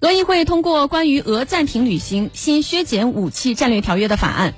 俄议会通过关于俄暂停履行新削减武器战略条约的法案。